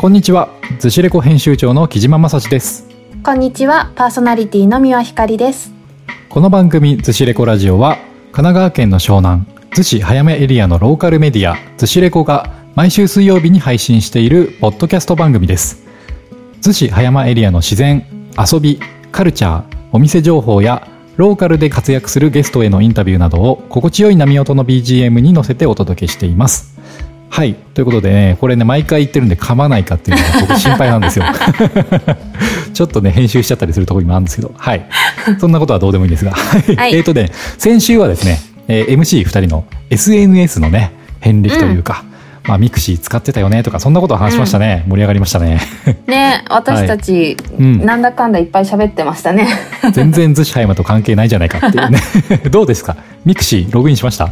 こんにちは、ズシレコ編集長の木島正史です。こんにちは、パーソナリティの三輪ひかりです。この番組ズシレコラジオは、神奈川県の湘南、逗子早めエリアのローカルメディア、ズシレコが毎週水曜日に配信しているポッドキャスト番組です。逗子葉山エリアの自然、遊び、カルチャー、お店情報や、ローカルで活躍するゲストへのインタビューなどを心地よい波音の BGM に乗せてお届けしています。はい。ということでね、これね、毎回言ってるんで噛まないかっていうのが僕心配なんですよ。ちょっとね、編集しちゃったりするところもあるんですけど、はい。そんなことはどうでもいいんですが、はいえっとね、先週はですね、えー MC2 人の SNS のね、遍歴というか、まあ、 mixi 使ってたよねとか、そんなことを話しましたね。盛り上がりましたね。ね、私たち、うんなんだかんだいっぱい喋ってましたね。全然逗子葉山と関係ないじゃないかっていうね。どうですか？mixi ログインしました？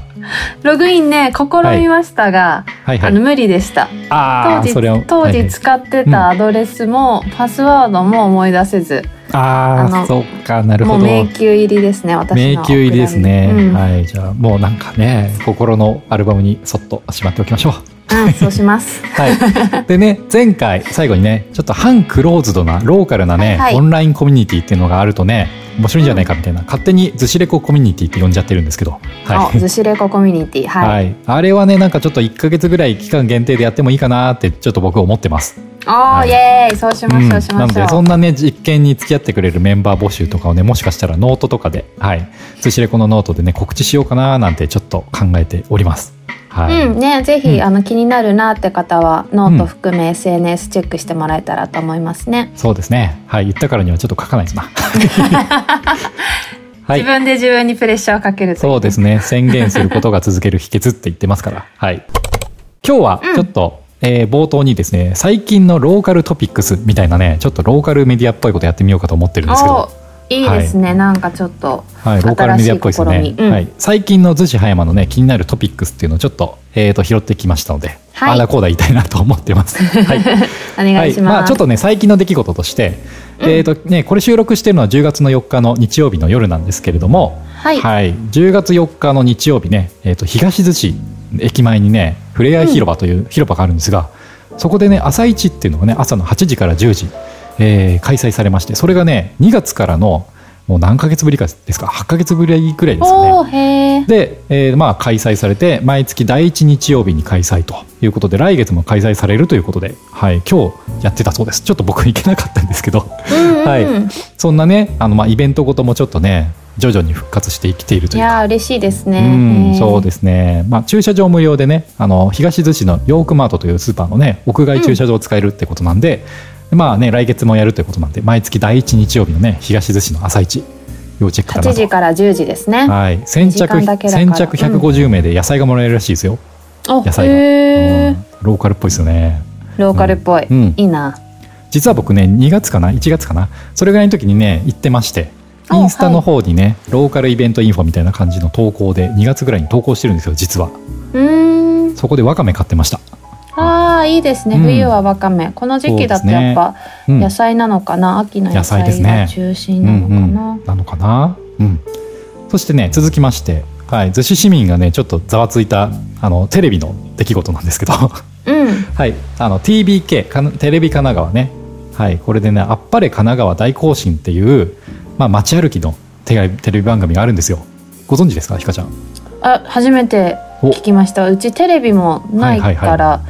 ログインね、試みましたが、はいはいあの無理でした。ああ、当時。当はいはい時使ってたアドレスも、パスワードも思い出せず、ああそうか、なるほど。もう迷宮入りですね、私の。迷宮入りですね、うんはいじゃあもうなんかね心のアルバムにそっとしまっておきましょううん、そうします。はいでね前回最後にねちょっと半クローズドなローカルなね、はいはいオンラインコミュニティっていうのがあるとね面白いんじゃないかみたいな、勝手にズシレココミュニティって呼んじゃってるんですけど。あ、ズシレココミュニティ、はい。はい、あれはねなんかちょっと1か月ぐらい期間限定でやってもいいかなってちょっと僕思ってます。おー、はい。イエーイ。そうしましょう、うん。しましょう。なのでそんなね実験に付き合ってくれるメンバー募集とかをねもしかしたらノートとかではい。ズシレコのノートでね告知しようかななんてちょっと考えておりますはい、うんね、ぜひ、うん。あの気になるなって方はノート含め SNS チェックしてもらえたらと思いますね。そうですね。はい言ったからにはちょっと書かないとな。はい。自分で自分にプレッシャーをかけるそうですね。宣言することが続ける秘訣って言ってますから。はい。今日はちょっと、えー冒頭にですね最近のローカルトピックスみたいなねちょっとローカルメディアっぽいことやってみようかと思ってるんですけど。おい。いですね、なんかちょっとはい、ローカルメディアっぽいですよね。新しい試、み。うん。はい、最近の逗子葉山のね気になるトピックスっていうのをちょっと,、えー、と拾ってきましたので、はい。ああだこうだ言いたいなと思ってます。はい、お願いします。まあ、ちょっとね最近の出来事として、えーとね、これ収録してるのは10月の4日の日曜日の夜なんですけれども、はい。10月4日の日曜日ね、えー、と東逗子駅前にねふれあい広場という広場があるんですが、そこでね朝市っていうのがね朝の8時から10時、えー開催されましてそれがね2月からのもう何ヶ月ぶりかですか？8ヶ月ぶりぐらいですかね。で、えーまあ開催されて毎月第1日曜日に開催ということで来月も開催されるということで、はい、今日やってたそうです。ちょっと僕行けなかったんですけど、うんうんはい、そんなねあの、まあ、イベントごともちょっとね徐々に復活してきているというか。いやー嬉しいですね。うん、そうす。ですね、まあ、駐車場無料でねあの東逗子のヨークマートというスーパーのね屋外駐車場を使えるってことなんで、まあね来月もやるということなんで毎月第1日曜日のね東逗子の朝市要チェックかな8と時から10時ですね。はい、先着先着150名で野菜がもらえるらしいですよ、お野菜が、うん。ローカルっぽいですよね。ローカルっぽい、うん。いいな。実は僕ね2月かな？1月かな？それぐらいの時にね行ってましておインスタの方にね、ローカルイベントインフォみたいな感じの投稿で2月ぐらいに投稿してるんですよ実は。うーん。そこでわかめ買ってました、ああいいですね。うん。冬はわかめ。この時期だとやっぱうん。野菜なのかな？秋の野野菜が中心なのかな？うんうん、なのかな、うん、そしてね続きまして、はい、逗子市民がねちょっとざわついたあのテレビの出来事なんですけど。うん。はい、あの TBK かテレビ神奈川ね、はい、これでね「あっぱれ神奈川大行進」っていう、まあ、街歩きのテレビテレビ番組があるんですよ。ご存知ですかひかちゃん？あ初めて聞きました。うちテレビもないから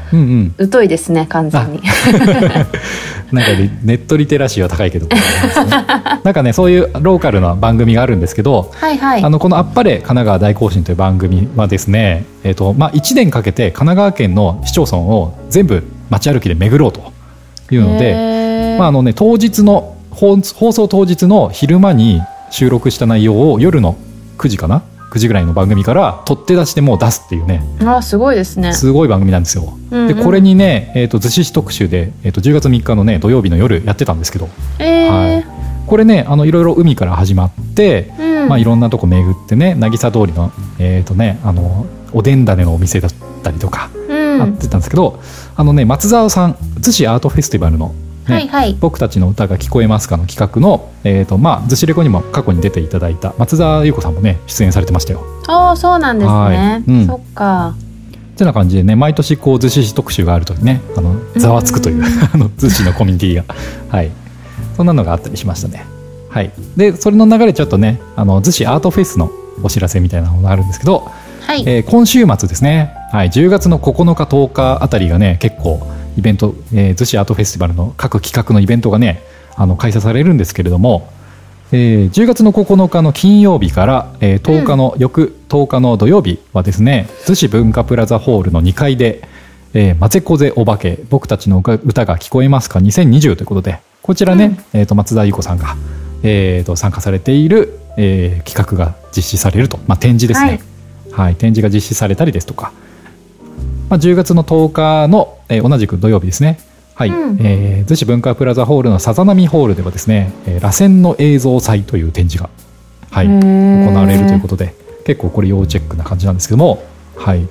疎いですね完全に。なんかねネットリテラシーは高いけど なんかねそういうローカルな番組があるんですけど、はいはい。あのこの「あっぱれ神奈川大行進」という番組はですね、えーとまあ、1年かけて神奈川県の市町村を全部街歩きで巡ろうというので、まああのね、当日の放放送当日の昼間に収録した内容を夜の9時かな9時ぐらいの番組から取って出してもう出すっていうね。あすごいですね。すごい番組なんですよ。うんうん。でこれにね、えー、と逗子市特集で、えー、と10月3日のね土曜日の夜やってたんですけど、えー。はい、これねあのいろいろ海から始まって、うん。まあ、いろんなとこ巡ってね渚通りの,、えーとね、あのおでん種のお店だったりとかうん。あってたんですけど、あのね松沢さん逗子アートフェスティバルの、ね。はいはい。僕たちの歌が聞こえますかの企画の、えーとまあ、逗子レコにも過去に出ていただいた松沢優子さんもね出演されてましたよ。ああそうなんですね。はい。うん。そっか。てな感じでね毎年こう逗子特集があるとねあのざわつくという あの逗子のコミュニティが。はい。そんなのがあったりしましたね。はい。でそれの流れちょっとねあの逗子アートフェスのお知らせみたいなのがあるんですけど、はい、えー今週末ですね、はい、10月の9日10日あたりがね結構イベント、えー、逗子アートフェスティバルの各企画のイベントがねあの開催されるんですけれども、えー10月の9日の金曜日から、えー10日の、翌10日の土曜日はですね逗子文化プラザホールの2階で「えー、まぜこぜお化け僕たちの歌が聞こえますか2020」ということでこちらね、えー、と松田優子さんが、えー、と参加されている、えー企画が実施されると、まあ、展示ですね、はい。展示が実施されたりですとか、まあ、10月の10日の、えー同じく土曜日ですね。はい、うん。えー逗子文化プラザホールのさざ波ホールではですね、えー螺旋の映像祭という展示が、はい、行われるということで結構これ要チェックな感じなんですけどもはい。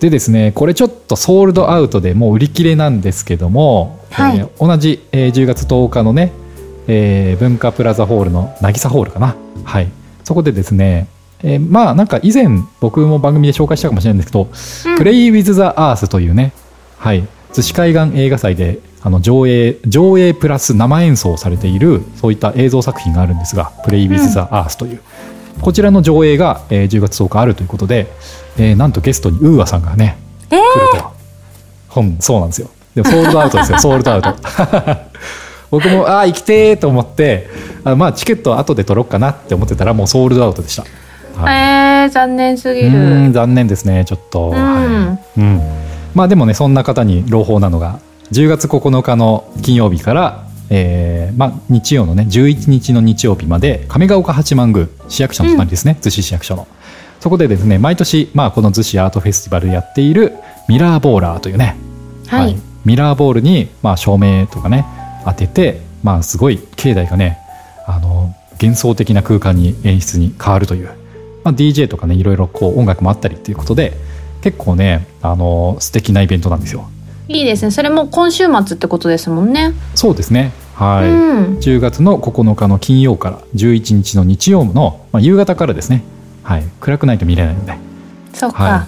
でですねこれちょっとソールドアウトでもう売り切れなんですけども、はい。えー同じ、えー10月10日のね、えー文化プラザホールの渚ホールかな。はい。そこでですね、えーまあなんか以前僕も番組で紹介したかもしれないんですけど、うん。 Play with the Earth というね、はい、逗子海岸映画祭であの上映上映プラス生演奏されているそういった映像作品があるんですが「Play with the Earth という、こちらの上映が、えー10月10日あるということで、えーなんとゲストに UA さんがねえー。来ると、本そうなんですよ。でもソールドアウトですよ ソールドアウト。僕もああ行きてーと思ってあまあチケット後で取ろうかなって思ってたらもうソールドアウトでした、はい。えー、残念すぎうーんる残念ですねちょっと、うん。はい。うん、まあでもねそんな方に朗報なのが10月9日の金曜日から、えーまあ、日曜のね11日の日曜日まで亀ヶ丘八幡宮市役所の隣ですね、逗子市役所の。そこでですね毎年、まあ、この逗子アートフェスティバルでやっているミラーボーラーというね、はい、ミラーボールに、まあ、照明とかね当てて、まあ、すごい境内がねあの幻想的な空間に演出に変わるという、まあ、DJ とかねいろいろこう音楽もあったりっていうことで結構ねあの素敵なイベントなんですよ。いいですね。それも今週末ってことですもんね。そうですね。はい、うん。10月の9日の金曜から11日の日曜の、まあ、夕方からですね。はい。暗くないと見れないので。そっか、は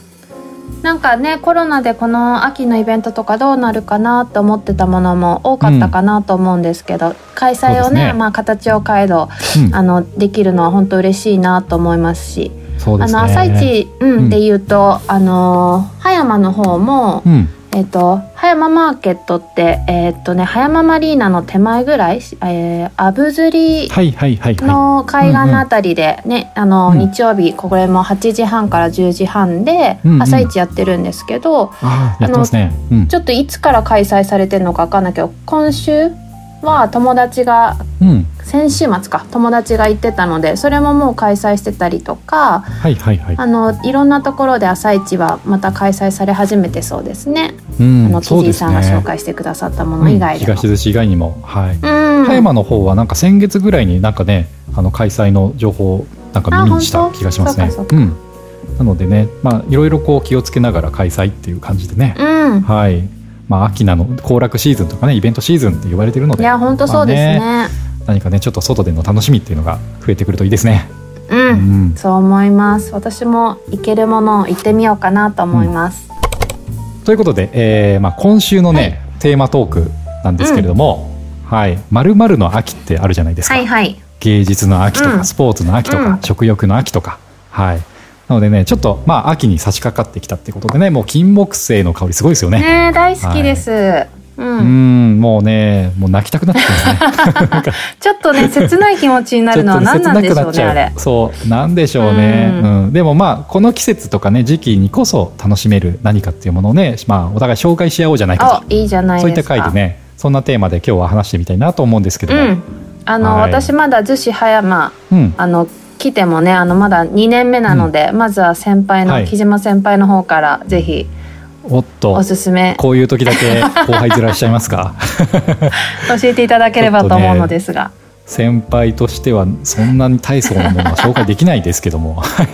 なんかねコロナでこの秋のイベントとかどうなるかなと思ってたものも多かったかなと思うんですけど、開催をねね。まあ形を変えどうん。あのできるのは本当嬉しいなと思いますし、そうですね。あの朝市、うんうんで言うとあの葉山の方も、うん。えっと葉山マーケットってえっとね葉山マリーナの手前ぐらい、えー、アブズリはいはいはいはの海岸のあたりでね、あの、うん。日曜日これも8時半から10時半でうんうん。朝市やってるんですけど、いああやってますね。うん。ちょっといつから開催されてるのかわかんないけど今週は友達がうん。先週末か友達が行ってたのでそれももう開催してたりとかはいはいはい。あのいろんなところで朝市はまた開催され始めてそうですね。うんあのキそうですジさんが紹ね介してくださったもの以外でも。うん東寿司以外にもはい。うん。葉山の方はなんか先月ぐらいになんかねあの開催の情報をなんか耳にした気がしますね。うん。なのでねまあいろいろこう気をつけながら開催っていう感じでね、うん。はいまあ秋なの行楽シーズンとかねイベントシーズンって言われてるので。いや本当そうですね。まあ何かねちょっと外での楽しみっていうのが増えてくるといいですね。うん、うん。そう思います。私も行けるものを行ってみようかなと思います。ということで、えーまあ、今週のね、はい。テーマトークなんですけれども「はい、〇〇の秋」ってあるじゃないですか、はいはい。芸術の秋とか、うん。スポーツの秋とか、うん。食欲の秋とか。はいなのでねちょっとまあ秋に差し掛かってきたってことでねもう金木犀の香りすごいですよね。ねえ大好きです。う、うんんもうねもう泣きたくなってきますね。ちょっとね切ない気持ちになるのは 何なんでしょうねあれ。そうなんでしょうね、ううん。んでもまあこの季節とかね時期にこそ楽しめる何かっていうものをね、まあ、お互い紹介し合おうじゃないかあいいじゃないとそういった。回でねそんなテーマで今日は話してみたいなと思うんですけども、うん。あの、はい。私まだ逗子葉山うん。あの来てもねあのまだ2年目なので、まずは先輩の、はい。木島先輩の方からぜひおっとおすすめ。こういう時だけ後輩ずらしちゃいますか？教えていただければと思うのですが。先輩としてはそんなに大層なものは紹介できないですけども。はい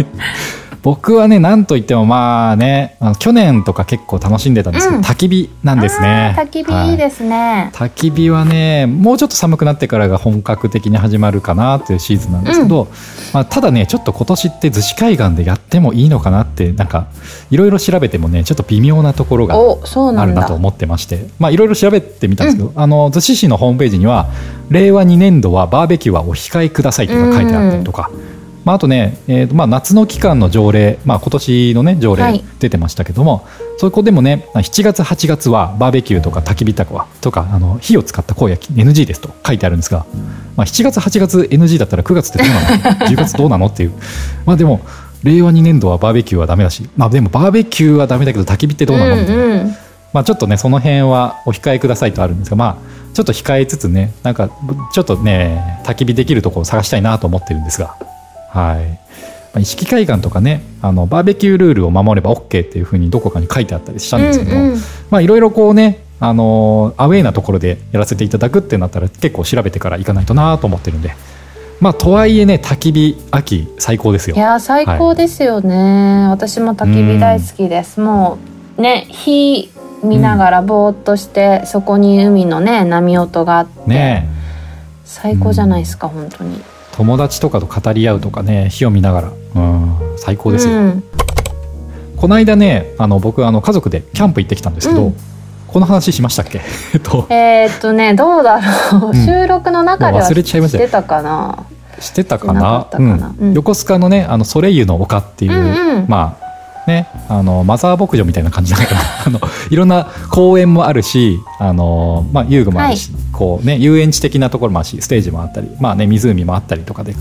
僕はねなんといってもまあねあの去年とか結構楽しんでたんですけど、うん。焚き火なんですね。焚き火い。いですね、はい焚き火はねもうちょっと寒くなってからが本格的に始まるかなっていうシーズンなんですけど、まあ、ただねちょっと今年って逗子海岸でやってもいいのかなってなんかいろいろ調べてもねちょっと微妙なところがおそうなんだ。あるなと思ってましてまあいろいろ調べてみたんですけど、あの逗子市のホームページには令和2年度はバーベキューはお控えくださいっていうのが書いてあったりとか、まあ、あとね、えーとまあ、夏の期間の条例、まあ、今年のね条例はい。出てましたけども、そこでもね7月8月はバーベキューとか焚き火とかとかあの火を使った香焼き NG ですと書いてあるんですが、まあ、7月8月 NG だったら9月ってどうなの？10月どうなの？っていう。まあでも令和2年度はバーベキューはダメだし、まあ、でもバーベキューはダメだけど焚き火ってどうなの？みたいな。うんうん。まあ、ちょっとねその辺はお控えくださいとあるんですがまあちょっと控えつつねなんかちょっとね焚き火できるところを探したいなと思ってるんですがはい、まあ、意識海岸とかねあのバーベキュールールを守れば OK っていうふうにどこかに書いてあったりしたんですけども、うんうんまあいろいろこうねあのアウェーなところでやらせていただくってなったら結構調べてから行かないとなと思ってるんで。まあとはいえね焚き火秋最高ですよ。いやー最高ですよね、私も焚き火大好きです、もうね火見ながらぼーっとして、そこに海のね波音があって、ねえ。最高じゃないですか、本当に友達とかと語り合うとかね火を見ながら。うん最高ですよ、うん、この間ねあの僕あの家族でキャンプ行ってきたんですけど、うん。この話しましたっけ？えっと。えーっとねどうだろう、うん。収録の中ではもう忘れちゃいましたてたかな？してたかな？うん。横須賀のねあのソレイユの丘っていう、うんうん。まあねあのマザー牧場みたいな感じじゃないかなあのいろんな公園もあるしあの、まあ、遊具もあるし、こうね、遊園地的なところもあるしステージもあったり、まあね、湖もあったりとかで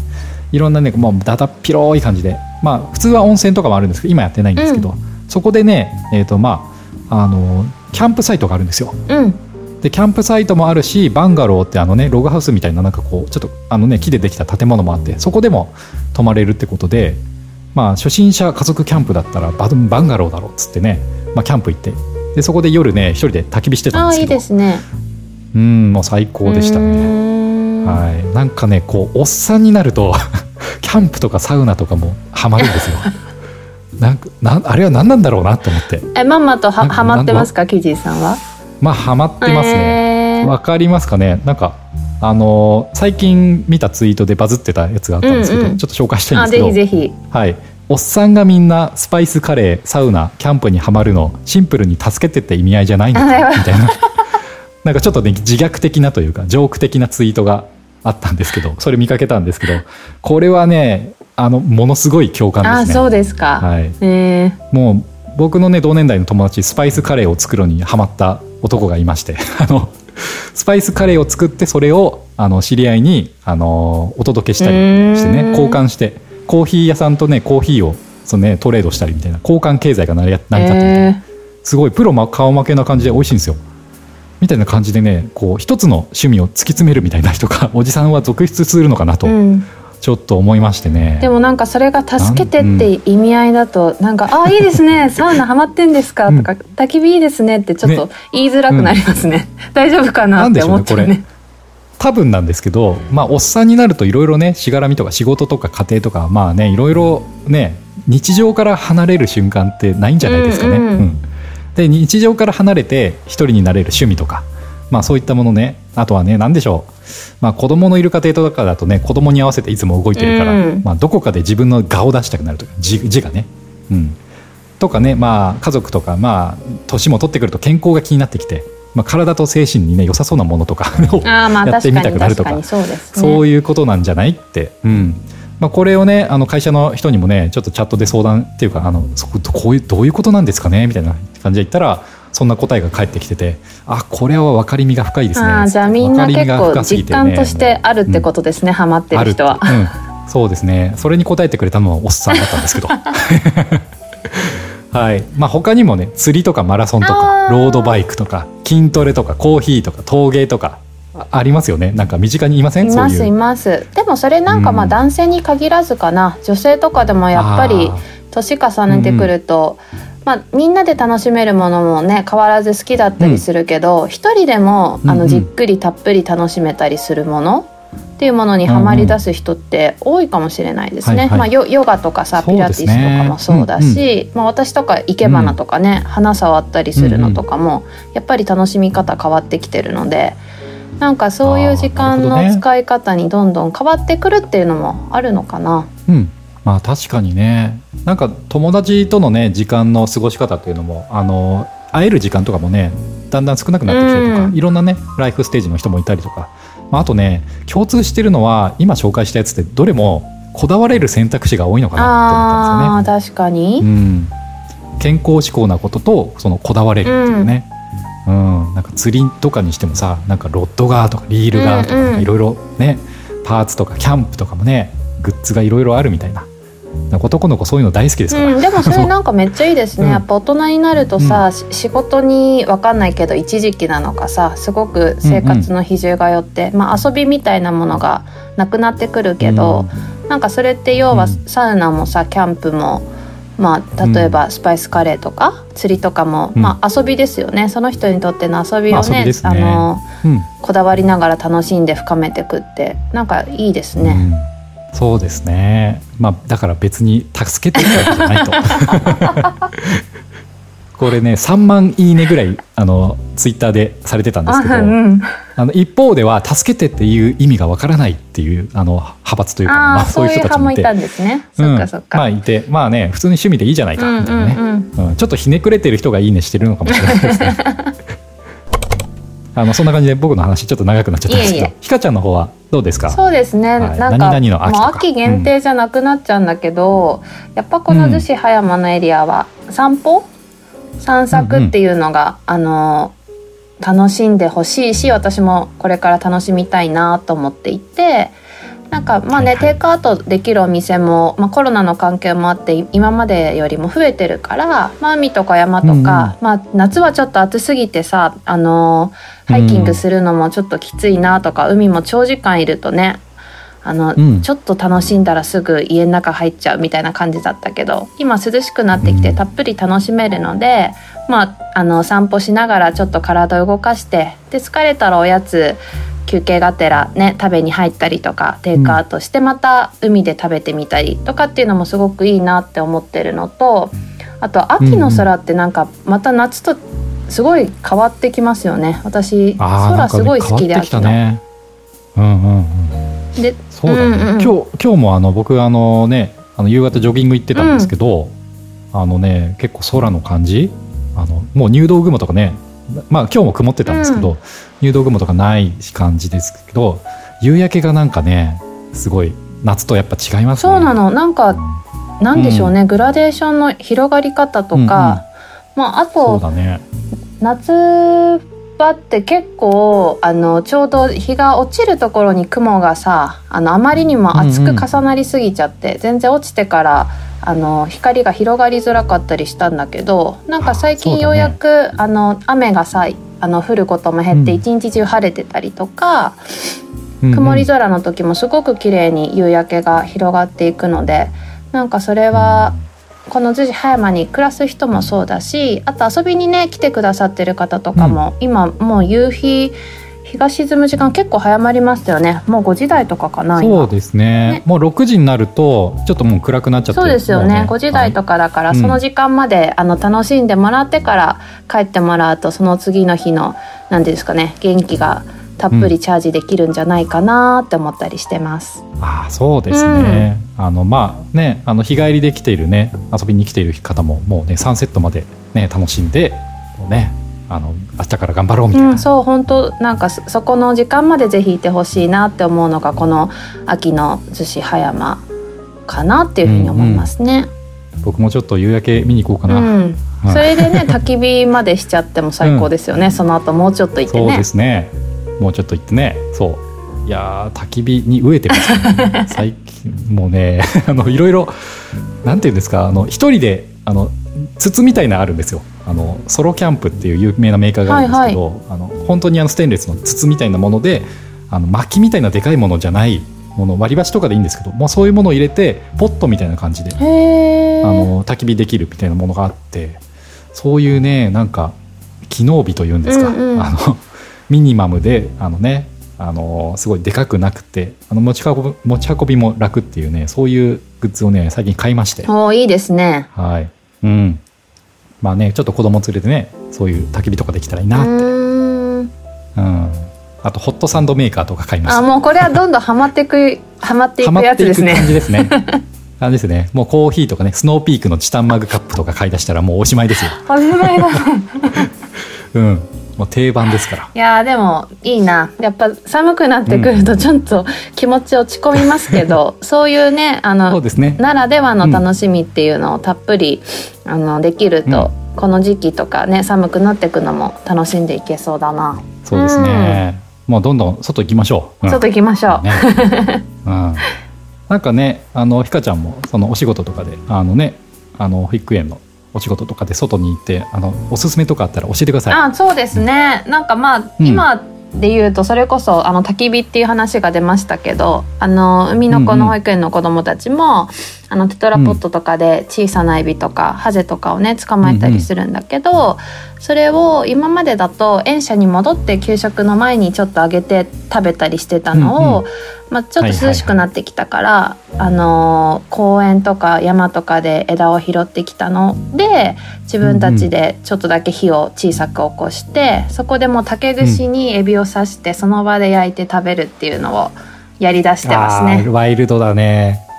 いろんなねもうだだっ広い感じで、まあ、普通は温泉とかもあるんですけど今やってないんですけど、そこでね、えーとまあ、あのキャンプサイトがあるんですよ。うん。でキャンプサイトもあるしバンガローってあのねログハウスみたいななんかこうちょっとあのね木でできた建物もあってそこでも泊まれるってことでまあ初心者家族キャンプだったらバドバンガローだろうっつってね、まあ、キャンプ行ってでそこで夜ね一人で焚き火してたんああいいですけどですね。うんもう最高でしたうねはい。なんかねこうおっさんになると キャンプとかサウナとかもハマるんですよ。なんかなんあれは何なんだろうなと思って。えまんまとははまってますかキジーさんは？まあハマってますね、えー。わかりますかね。なんかあのー最近見たツイートでバズってたやつがあったんですけど、うんうん。ちょっと紹介したいんあぜですけど。ひぜひ。はい。おっさんがみんなスパイスカレーサウナキャンプにはまるのシンプルに助けてって意味合いじゃないんだみたいな。なんかちょっとね自虐的なというかジョーク的なツイートがあったんですけどそれ見かけたんですけどこれはねあのものすごい共感ですね。あそうですか、はい。えーもう僕のね同年代の友達スパイスカレーを作るのにハマった男がいまして あのスパイスカレーを作ってそれをあの知り合いにあのお届けしたりしてね交換してコーヒー屋さんとねコーヒーをその、ね、トレードしたりみたいな交換経済が成り立ってるみたいな、えすごいプロま顔負けな感じで美味しいんですよ。みたいな感じでねこう一つの趣味を突き詰めるみたいな人がおじさんは続出するのかなとちょっと思いましてね、でもなんかそれが助けてって意味合いだとなんか「あいいですね。サウナハマってんですか」とか「焚き火いいですね」ってちょっとね。言いづらくなりますね、大丈夫かなって思ってるなんでしょうねね多分なんですけど、まあ、おっさんになるといろいろねしがらみとか仕事とか家庭とかまあねいろいろね日常から離れる瞬間ってないんじゃないですかね。うん。うん。で日常から離れて一人になれる趣味とか、まあ、そういったものねあとはね何でしょう、まあ、子供のいる家庭とかだとね子供に合わせていつも動いてるから、うん。まあ、どこかで自分の顔を出したくなるとか字字がね。うん。とかね、まあ、家族とか、まあ、年も取ってくると健康が気になってきて、まあ、体と精神にね良さそうなものとかをやってみたくなるとか確かにそうね。そういうことなんじゃないって、うん。まあ、これをねあの会社の人にもねちょっとチャットで相談っていうかあのそここういうどういうことなんですかねみたいな感じで言ったらそんな答えが返ってきててあこれは分かりみが深いですね。ああじゃあみんな結構実感としてあるってことですね、ハマってる人は。うん、そうですね。それに答えてくれたのはおっさんだったんですけど。はい。まあ他にもね釣りとかマラソンとかロードバイクとか筋トレとかコーヒーとか陶芸とかあありますよね。なんか身近にいません？いますいます。でもそれなんかまあうん男性に限らずかな、女性とかでもやっぱりあ年重ねてくると、まあ、みんなで楽しめるものもね変わらず好きだったりするけど一、人でもあうんうん。のじっくりたっぷり楽しめたりするものっっていうものにはまり出す人って多いかもしれないですね。はいはい。まあヨヨガとかさピラティスねとかもそうだし、まあ私とか生け花とかね、花触ったりするのとかも、やっぱり楽しみ方変わってきてるので。なんかそういう時間の使い方にどんどん変わってくるっていうのもあるのかな。うんまあ確かにね。なんか友達とのね時間の過ごし方っていうのもあの会える時間とかもねだんだん少なくなってきたりとか、うん。いろんなねライフステージの人もいたりとか、まあ、あとね共通してるのは今紹介したやつってどれもこだわれる選択肢が多いのかなって思ったんですよね。確かに。うん、健康志向なこととそのこだわれるっていうね、うん。なんか釣りとかにしてもさなんかロッドがとかリールがとかうんうん。いろいろねパーツとかキャンプとかもねグッズがいろいろあるみたいな男の子そういうの大好きですから、うん、でもそれなんかめっちゃいいですね、うん。やっぱ大人になるとさ、し仕事に分かんないけど一時期なのかさすごく生活の比重がよって、まあ、遊びみたいなものがなくなってくるけど、なんかそれって要はうん。サウナもさキャンプも、まあ、例えばスパイスカレーとか釣りとかも、うん。まあ、遊びですよね。その人にとっての遊びをね,、ね。のうん。うんこだわりながら楽しんで深めていくってなんかいいですね。うんそうですね。まあだから別に助けてるわけじゃないと。これね3万いいねぐらいあのツイッターでされてたんですけど、あうんあの一方では助けてっていう意味がわからないっていうあの派閥というか、まあ、そういう人たちもいて。まあいてまあね普通に趣味でいいじゃないかみたいなね、うんうんうん。うんちょっとひねくれてる人がいいねしてるのかもしれないですねあのそんな感じで僕の話ちょっと長くなっちゃったんですけどいえいえ。ひかちゃんの方はどうですか？そうですね、はい。なんか何々の秋とか。もう秋限定じゃなくなっちゃうんだけど、やっぱこの逗子葉山のエリアは散歩？散策っていうのが、あの楽しんでほしいし私もこれから楽しみたいなと思っていてなんかまあね、はいはい。テイクアウトできるお店も、まあ、コロナの関係もあってい今までよりも増えてるから、まあ、海とか山とか、うんうん。まあ、夏はちょっと暑すぎてさあのハイキングするのもちょっときついなとか、海も長時間いるとねあの、うん。ちょっと楽しんだらすぐ家の中入っちゃうみたいな感じだったけど今涼しくなってきてうん。たっぷり楽しめるので、まあ、あの散歩しながらちょっと体を動かしてで疲れたらおやつ休憩がてらね食べに入ったりとかテイクアウトしてまた海で食べてみたりとかっていうのもすごくいいなって思ってるのとあと秋の空ってなんかまた夏とすごい変わってきますよね。私空すごい好きで秋の。たね。うんうんうんでそうだね、うんうんうん。今日今日もあの僕あのねあの夕方ジョギング行ってたんですけど、あのね結構空の感じ。あのもう入道雲とかねまあ今日も曇ってたんですけど、う入道雲とかない感じですけど夕焼けがなんかねすごい夏とやっぱ違いますね。そうなの。なんうかん。なんでしょうね、グラデーションの広がり方とか、うんうんまああとだね。夏場って結構あのちょうど日が落ちるところに雲がさあのあまりにも厚く重なりすぎちゃって、全然落ちてからあの光が広がりづらかったりしたんだけどなんか最近ようやくあ、の雨がさあの降ることも減ってうん。一日中晴れてたりとか、うんうん。曇り空の時もすごく綺麗に夕焼けが広がっていくのでなんかそれはこの逗子葉山に暮らす人もそうだしあと遊びにね来てくださってる方とかも、今もう夕日日が沈む時間結構早まりましたよね。もう5時台とかかな今。そうですね。ね。もう6時になるとちょっともう暗くなっちゃってそうですよね。も5時台とかだから、うん。その時間まであの楽しんでもらってから帰ってもらうとその次の日の何ですかね元気がたっぷりチャージできるんじゃないかなって思ったりしてます。ああそうですね、あのまあねあの日帰りで来ているね遊びに来ている方ももうねサンセットまでね楽しんでねあの明日から頑張ろうみたいな、うん、そう本当なんかそそこの時間までぜひいてほしいなって思うのがこの秋の逗子葉山かなっていうふうに思いますね。僕もちょっと夕焼け見に行こうかうん。な、うんそれでね焚き火までしちゃっても最高ですよね、その後もうちょっといてね。そうで。すねもうちょっと行ってね。そう。いやー焚き火に飢えてますよね。最近もうね あのいろいろなんていうんですかあの一人であの筒みたいなのあるんですよ。あのソロキャンプっていう有名なメーカーがあるんですけど、あの本当にあのステンレスの筒みたいなものであの薪みたいなでかいものじゃないもの割り箸とかでいいんですけどもうそういうものを入れてポットみたいな感じであの焚き火できるみたいなものがあってそういうねなんか機能美というんですか、うんうん。あのミニマムであのねあのすごいでかくなくてあの持ち運び持ち運びも楽っていうねそういうグッズをね最近買いまして。おーいいですね。はい。うん。まあねちょっと子供連れてねそういう焚き火とかできたらいいうなって。うん。あとホットサンドメーカーとか買いました。あもうこれはどんどんハマっていくハマっていくやつですね。じですね。感じですね。もうコーヒーとかねスノーピークのチタンマグカップとか買い出したらもうおしまいですよ。おしまいだね。うんもう定番ですから。いやーでもいいな。やっぱ寒くなってくるとちょっと気持ち落ち込みますけど、そういうねあのそうですね。ならではの楽しみっていうのをたっぷり、あのできると、この時期とかね寒くなってくのも楽しんでいけそうだな、そうですね、もうどんどん外行きましょう、うん。ちょっと行きましょう、ね、うん、なんかねあのひかちゃんもそのお仕事とかであのねあの保育園のお仕事とかで外に行ってあのおすすめとかあったら教えてください。あそうですね。なんかまあ、うん。今で言うとそれこそあの焚き火っていう話が出ましたけどあの海の子の保育園の子どもたちも、あのテトラポットとかで小さなエビとかハゼとかをね捕まえたりするんだけど、それを今までだと園舎に戻って給食の前にちょっとあげて食べたりしてたのを、うんうまあ、ちょっと涼しくなってきたから、あのー公園とか山とかで枝を拾ってきたの。で自分たちでちょっとだけ火を小さく起こして、そこでもう竹串にエビを刺してその場で焼いて食べるっていうのをやりだしてますね。ワイルドだね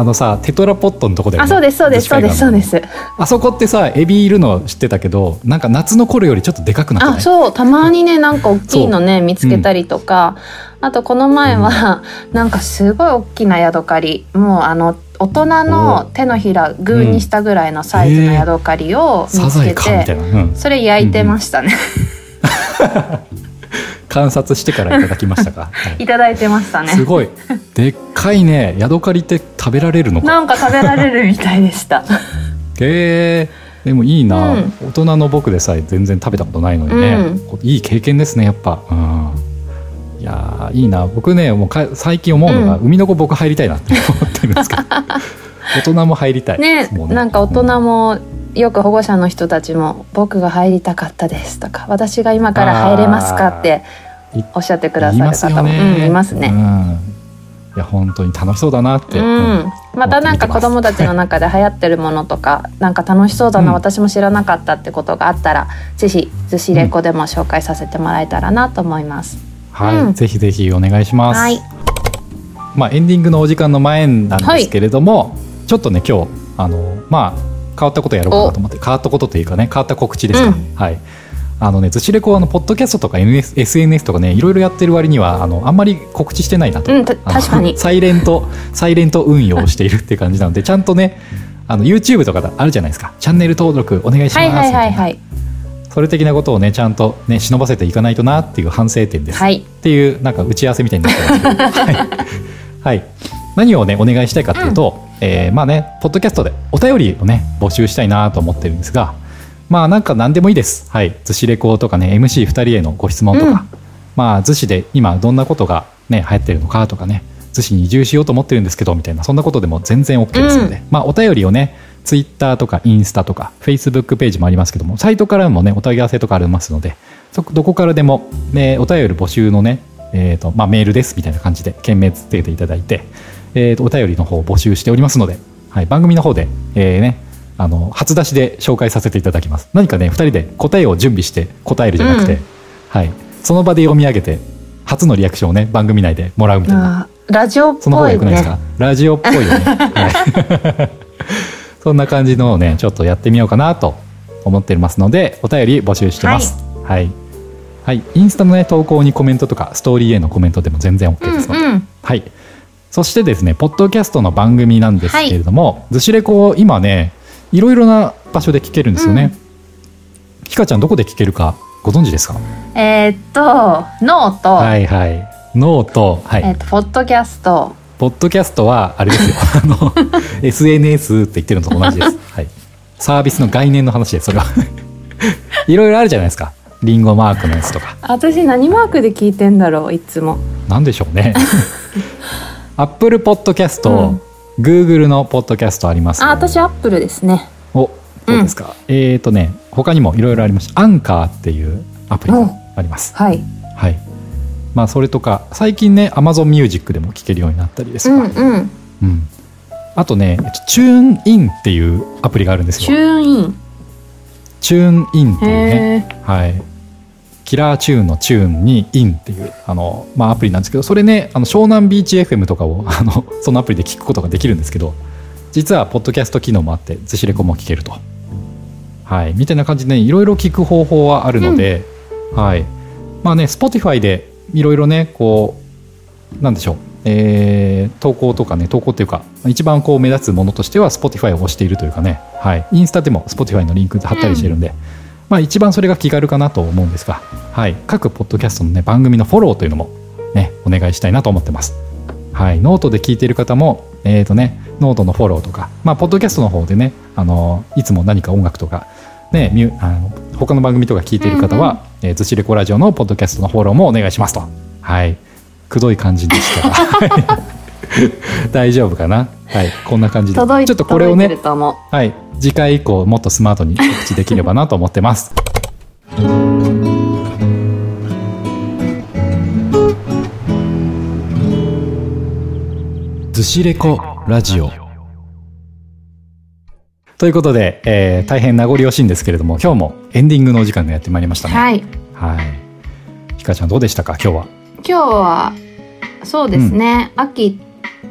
あのさテトラポットのとこだよね。あそうですそうですそうですそうです。あそこってさエビいるの知ってたけどなんか夏の頃よりちょっとでかくなってあそうたまにねなんか大きいのね見つけたりとか、あとこの前は、なんかすごい大きなヤドカリもうあの大人の手のひらグーにしたぐらいのサイズのヤドカリを見つけて、うん、それ焼いてましたね、観察してからいただきましたか、はい。いただいてましたね。すごい。でっかいね。ヤドカリって食べられるのか？なんか食べられるみたいでした。へえでもいいな、うん。大人の僕でさえ全然食べたことないのにね、うん。いい経験ですねやっぱ、うん、いやーいいな。僕ねもうか最近思うのが、うん。海の子僕入りたいなって思ってるんですけど。大人も入りたいねもうなんか大うん人もよく保護者の人たちも「僕が入りたかったです」とか「私が今から入れますか?」っていおっしゃってくだいさる方もうんいますね。うん。いや本当に楽しそうだなって、ううん。ん、またなんか子供たちの中で流行ってるものとかなんか楽しそうだな、うん。私も知らなかったってことがあったらぜひ「ずしレコ」でも紹介させてもらえたらなと思います。はい、うん。ぜひぜひお願いします、はい、まあ、エンディングのお時間の前なんですけれども、ちょっとね今日あのまあ変わったことやろうかなと思って変わったことというかね変わった告知ですか、うん。はい。あのねずしレコはあのポッドキャストとか NS SNS とかねいろいろやってる割にはあのあんまり告知してないなと、うん確かに。サイレントサイレント運用をしているっていう感じなのでちゃんとねあの YouTube とかあるじゃないですか。チャンネル登録お願いします。みたいなはい。それ的なことをねちゃんとね忍ばせていかないとなっていう反省点です、はい。っていうなんか打ち合わせみたいになってますけど、はい。はい、何をねお願いしたいかというと、えーまあねポッドキャストでお便りをね募集したいなと思ってるんですがまあなんか何でもいいです。はい。逗子レコとかね MC2 人へのご質問とか、うん。まあ逗子で今どんなことがね流行ってるのかとかね逗子に移住しようと思ってるんですけどみたいなそんなことでも全然 OK ですので、まあお便りをねツイッターとかインスタとかフェイスブックページもありますけどもサイトからもねお問い合わせとかありますのでそどこからでも、ね、お便り募集のね、えーとまあ、メールですみたいな感じで件名つけていただいて、えーとお便りの方を募集しておりますので、はい、番組の方で、えーね、あの初出しで紹介させていただきます。何かね2人で答えを準備して答えるじゃなくて、うん。はい、その場で読み上げて初のリアクションをね番組内でもらうみたいな。ラジオっその方ぽいがよくないですか、ねラジオっぽいよね、はい、そんな感じのをねちょっとやってみようかなと思ってますのでお便り募集してます。はい、はい。インスタのね投稿にコメントとかストーリーへのコメントでも全然 OK ですので、うんうん。はいそしてですねポッドキャストの番組なんですけれども「ずしレコ」を今ねいろいろな場所で聞けるんですよね、ひかちゃんどこで聞けるかご存知ですか？えーっと note、はいはい。ノートはい、えーっとポッドキャスト。ポッドキャストはあれですよ。あの SNS って言ってるのと同じです、はい、サービスの概念の話ですそれは。いろいろあるじゃないですか。リンゴマークのやつとか。私何マークで聞いてんだろういつも。なんでしょうねアップルポッドキャスト、Google のポッドキャストあります、あ私アップルですね。おそうですか、えっ、とね他にもいろいろありましたアンカーっていうアプリがあります、はい。はい。まあ、それとか最近ね Amazon Music でも聴けるようになったりですうとか、んうん。うん。あとね TuneIn っていうアプリがあるんですよ。 TuneIn、TuneIn っていうね。はい、キラーチューンのチューンにインっていうあの、まあ、アプリなんですけどそれねあの湘南ビーチ FM とかを あのそのアプリで聞くことができるんですけど実はポッドキャスト機能もあってズシレコも聞けると、はい、みたいな感じで、ね、いろいろ聞く方法はあるので、はい。まあね Spotify でいろいろねこうなんでしょう。えー投稿とかね投稿っていうか一番こう目立つものとしては Spotify を押しているというかね、はい、インスタでも Spotify のリンク貼ったりしてるんで、まあ、一番それが気軽かなと思うんですが、はい、各ポッドキャストの、ね、番組のフォローというのも、ね、お願いしたいなと思ってます。はい、ノートで聞いている方も、えーとね、ノートのフォローとか、まあ、ポッドキャストの方でね、あのいつも何か音楽とか、ね、ミュあの他の番組とか聞いている方は、えーずしレコラジオのポッドキャストのフォローもお願いしますと。はい、くどい感じでしたが 大丈夫かな？はい、こんな感じで。ちょっとこれをねはい、次回以降もっとスマートに告知できればなと思ってます。ずしレコラジオということで、えー大変名残惜しいんですけれども今日もエンディングのお時間がやってまいりましたね。はいはい。ひかちゃんどうでしたか？今日は。今日はそうですね、秋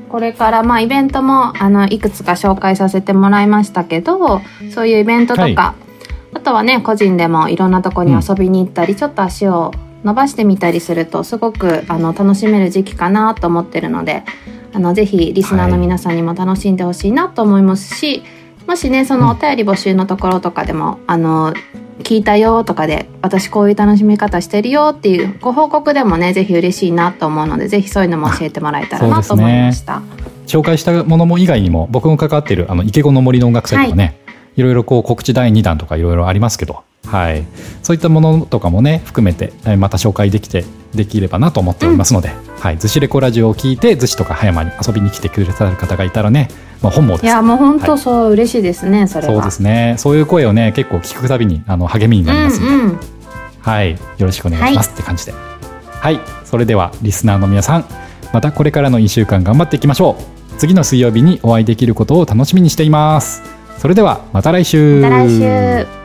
これからまあイベントもあのいくつか紹介させてもらいましたけどそういうイベントとか、はい。あとはね個人でもいろんなとこに遊びに行ったり、ちょっと足を伸ばしてみたりするとすごくあの楽しめる時期かなと思ってるのであのぜひリスナーの皆さんにも楽しんでほしいなと思いますし、もしねそのお便り募集のところとかでも、あの聞いたよとかで私こういう楽しみ方してるよっていうご報告でもねぜひ嬉しいなと思うのでぜひそういうのも教えてもらえたらなと思いました。紹介したものも以外にも僕も関わっているあの池子の森の音楽祭とかね、い、ろいろこう告知第2弾とかいろいろありますけど、はい、そういったものとかもね含めてえーまた紹介できてできればなと思っておりますので、はい、ずしレコラジオを聞いて逗子とか葉山に遊びに来てくださる方がいたらね、まあ、本望ですいやもう本当そう、嬉しいですねそれは。そうですねそういう声をね結構聞くたびにあの励みになりますので、うんうんはい、よろしくお願いしますって感じで。はい、それではリスナーの皆さん、またこれからの1週間頑張っていきましょう。次の水曜日にお会いできることを楽しみにしています。それではまた来週。また来週。